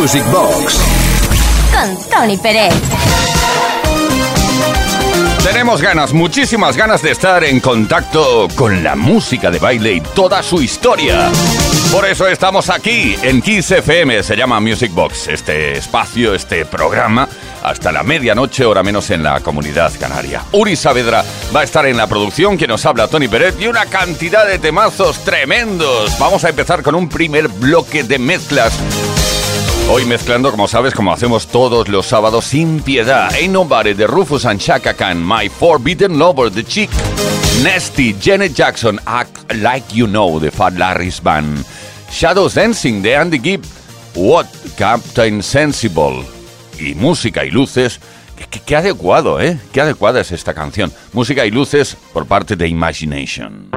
Music Box. Con Tony Pérez. Tenemos ganas, muchísimas ganas de estar en contacto con la música de baile y toda su historia. Por eso estamos aquí en Kiss FM, se llama Music Box, este espacio, este programa, hasta la medianoche, hora menos en la comunidad canaria. Uri Saavedra va a estar en la producción, que nos habla Tony Peret, y una cantidad de temazos tremendos. Vamos a empezar con un primer bloque de mezclas Hoy mezclando, como sabes, como hacemos todos los sábados sin piedad. Ain't Nobody de Rufus and Chaka Khan, My Forbidden Lover The Chick, Nasty, Janet Jackson, Act Like You Know de Fat Larry's Band, Shadows Dancing de Andy Gibb, What Captain Sensible y música y luces. Qué, qué adecuado, ¿eh? Qué adecuada es esta canción. Música y luces por parte de Imagination.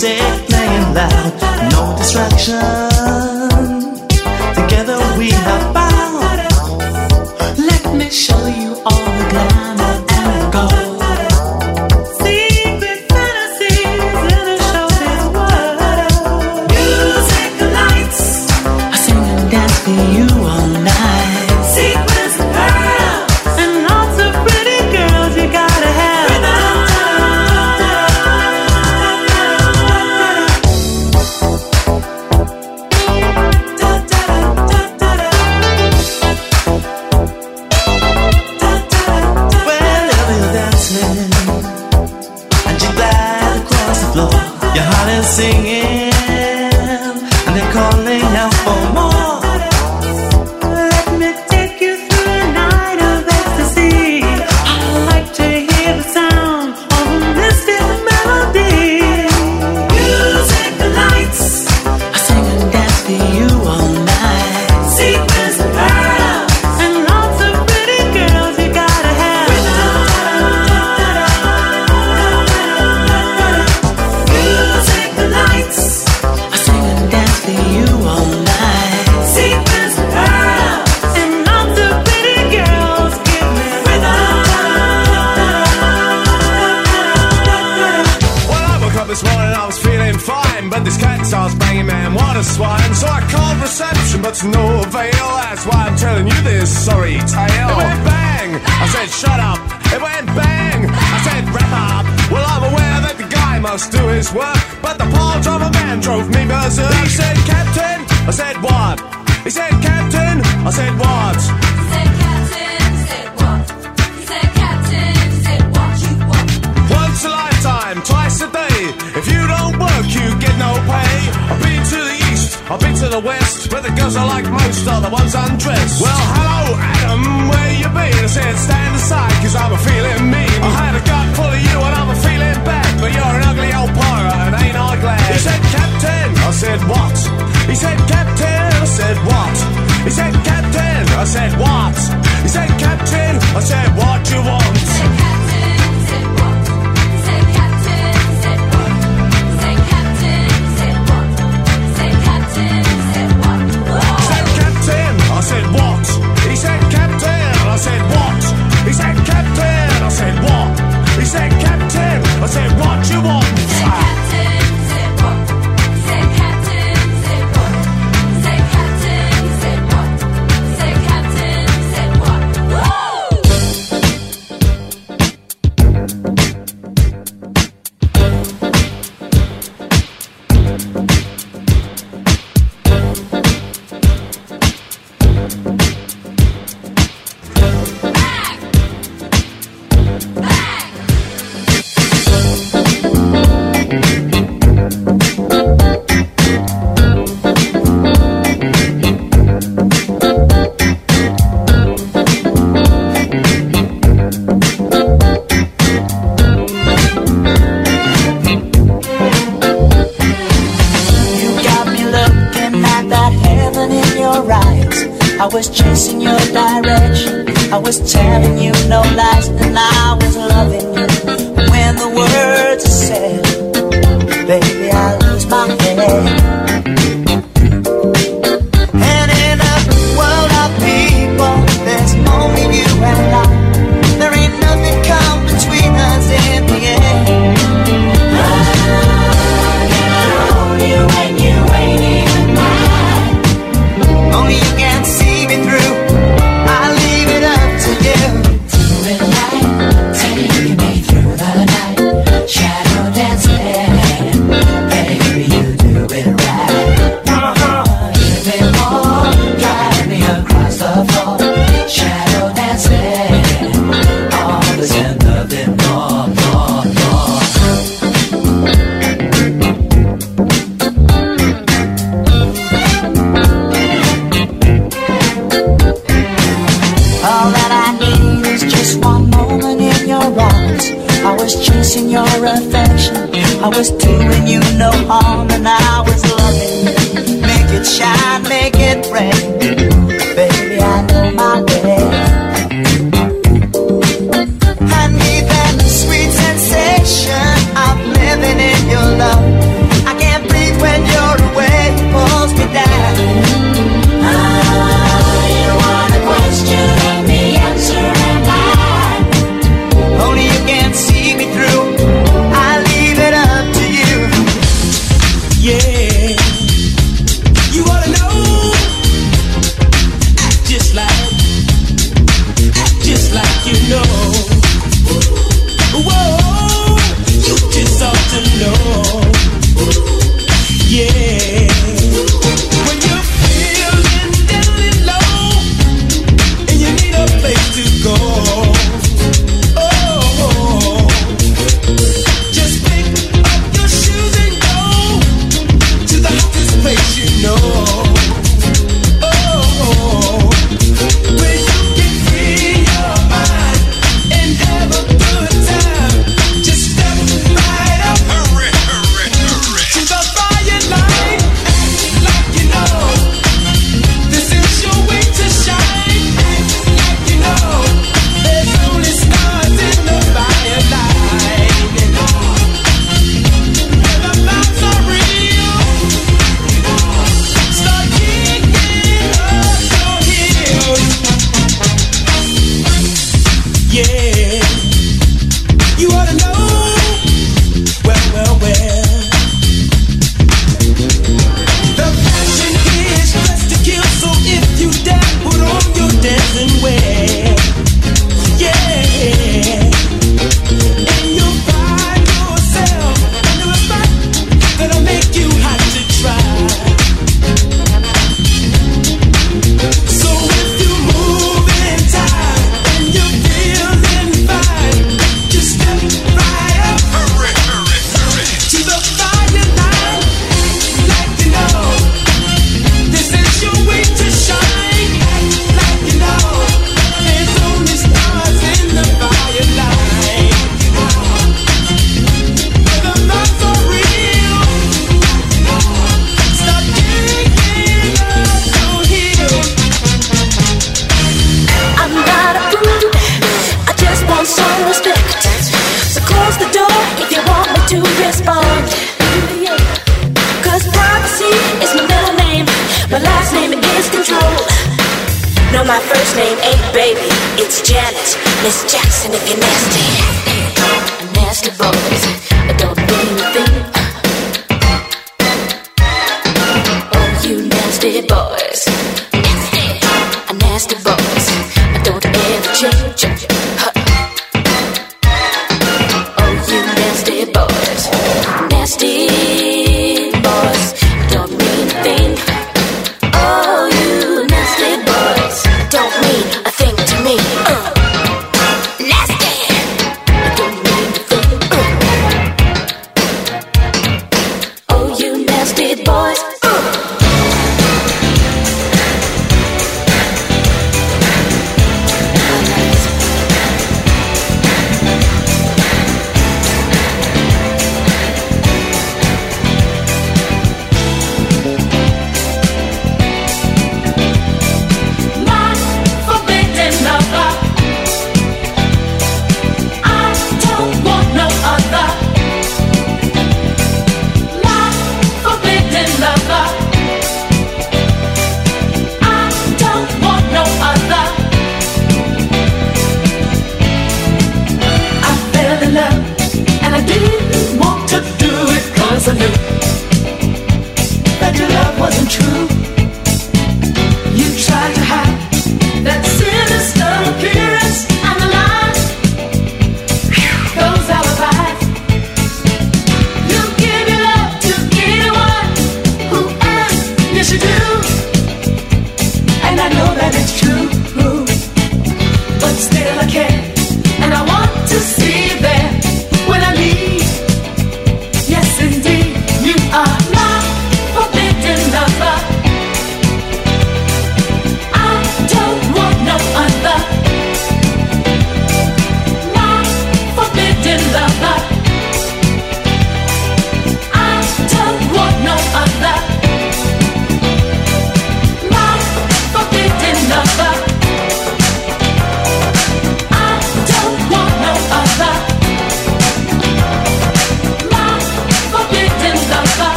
music playing loud, no distractions. must do his work. But the pile driver man drove me berserk. He said, Captain, I said, what? He said, Captain, I said, what? He said, Captain, said what? He said, Captain, said what you want. Once a lifetime, twice a day. If you don't work, you get no pay. I've been to the east, I've been to the west, where the girls I like most are the ones undressed. Well, hello, Adam, where you been? I said, stand aside, cause I'm a feeling mean. I had a gut full of you and I'm a feeling but you're an ugly old pirate, and ain't I glad? He said, Captain, I said, what? He said, Captain, I said, what? He said, Captain, I said, what? He said, Captain, I said, what do you want? I said what? He said Captain. I said what? He said Captain. I said what? He said Captain. I say, what you want? was chasing your direction. I was telling you no lies, and I was.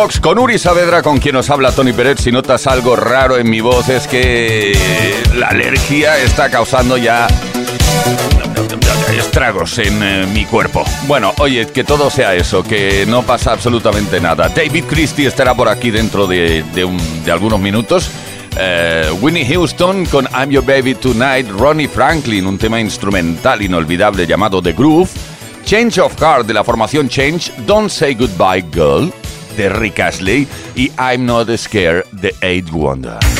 Con Uri Saavedra, con quien nos habla Tony Pérez. Si notas algo raro en mi voz es que la alergia está causando ya estragos en eh, mi cuerpo. Bueno, oye, que todo sea eso, que no pasa absolutamente nada. David Christie estará por aquí dentro de algunos minutos. Eh, Winnie Houston con I'm Your Baby Tonight, Ronnie Franklin, un tema instrumental inolvidable llamado The Groove, Change of Heart de la formación Change, Don't Say Goodbye Girl de Rick Astley y I'm Not Scared de Eight Wonder.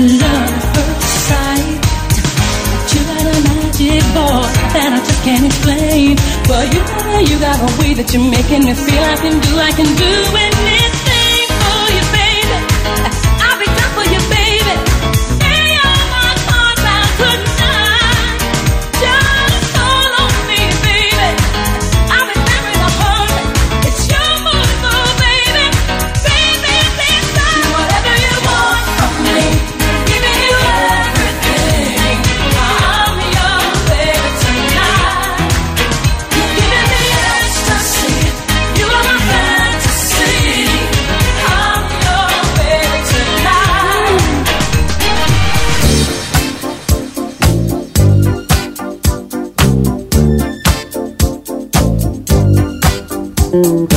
love at first sight. You got a magic boy that I just can't explain. You you got a way that you're making me feel I can do, I can do anything. Ooh.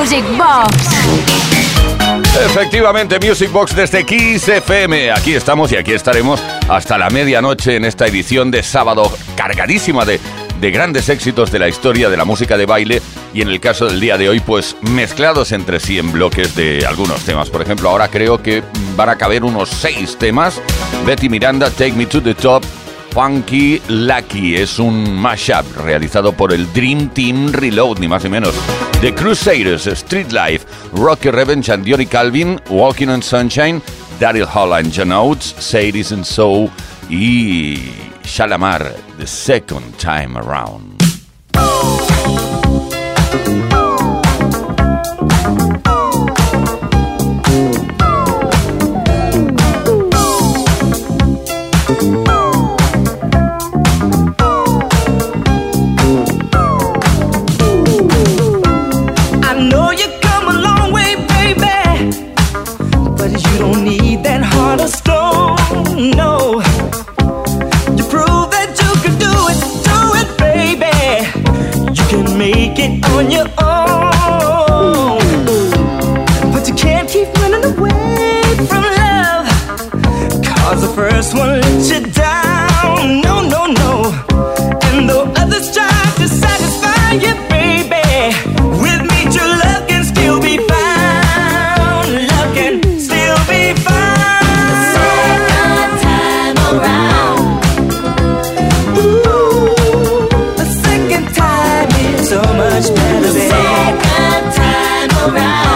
Music Box. Efectivamente, Music Box desde Kiss FM. Aquí estamos y aquí estaremos hasta la medianoche en esta edición de sábado cargadísima de, de grandes éxitos de la historia de la música de baile y en el caso del día de hoy, pues mezclados entre sí en bloques de algunos temas. Por ejemplo, ahora creo que van a caber unos seis temas. Betty Miranda, Take Me to the Top, Funky Lucky. Es un mashup realizado por el Dream Team Reload, ni más ni menos. The Crusaders, Street Life, Rocky Revenge and Johnny Calvin, Walking on Sunshine, Daryl Holland, John Oates, Say It Isn't So y Shalamar, The Second Time Around. The. Second time around.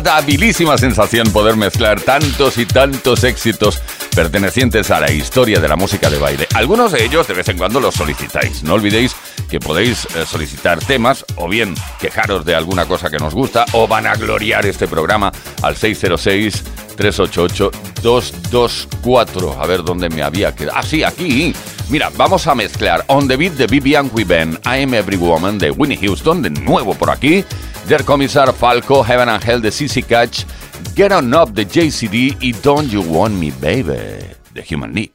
verdad habilísima sensación poder mezclar tantos y tantos éxitos pertenecientes a la historia de la música de baile. Algunos de ellos de vez en cuando los solicitáis. No olvidéis que podéis eh, solicitar temas o bien quejaros de alguna cosa que nos gusta o van a gloriar este programa al 606 388 224. A ver dónde me había quedado. Ah, sí, aquí. Mira, vamos a mezclar On the Beat de Vivian Weeben, I Am Every Woman de Winnie Houston, de nuevo por aquí. Der Commissar Falco, Heaven and Hell de CC Catch, Get On Up de JCD y Don't You Want Me Baby de Human League.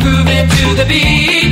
Grooving to the beat.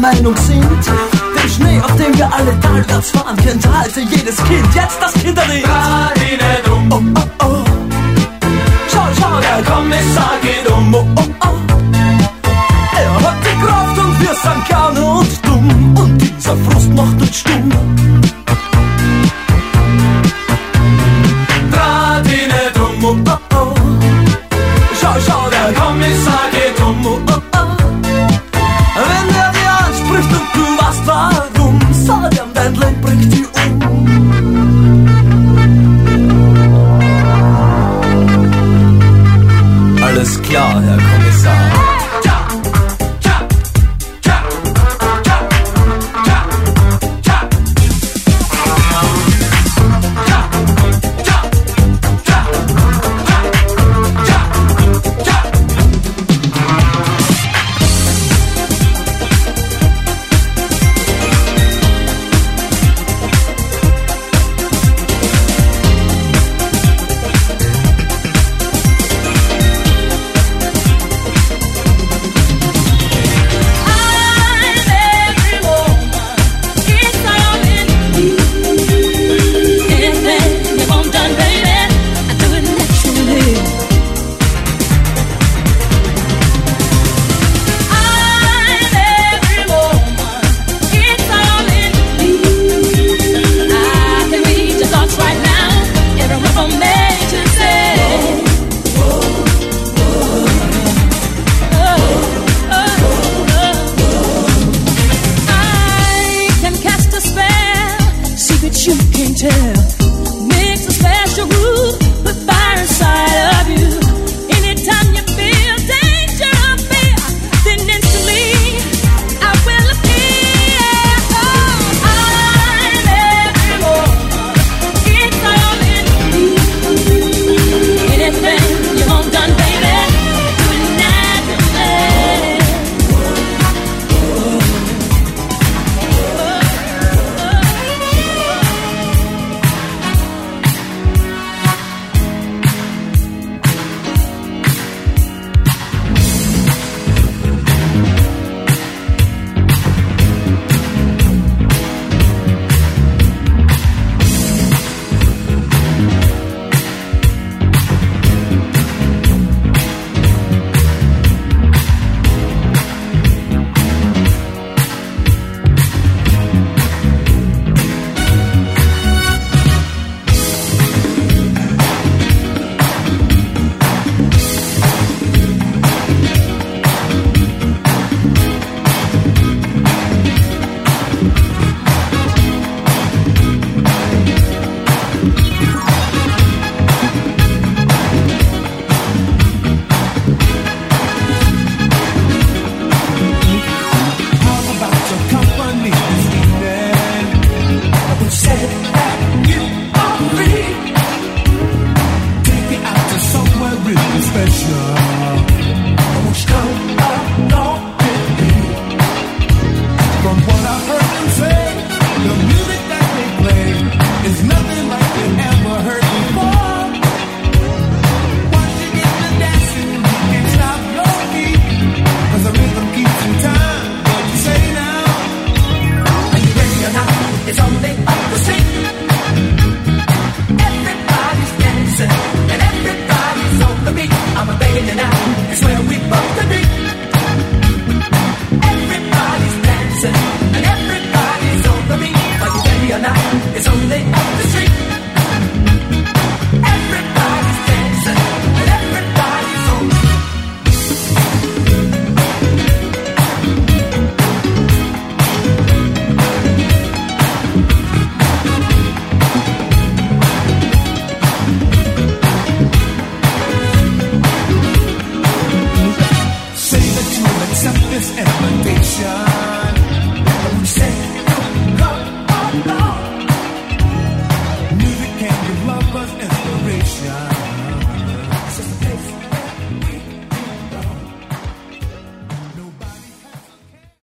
Meinung sind. Den Schnee, auf dem wir alle talwärts fahren, kennt halte jedes Kind, jetzt das Kinderlied.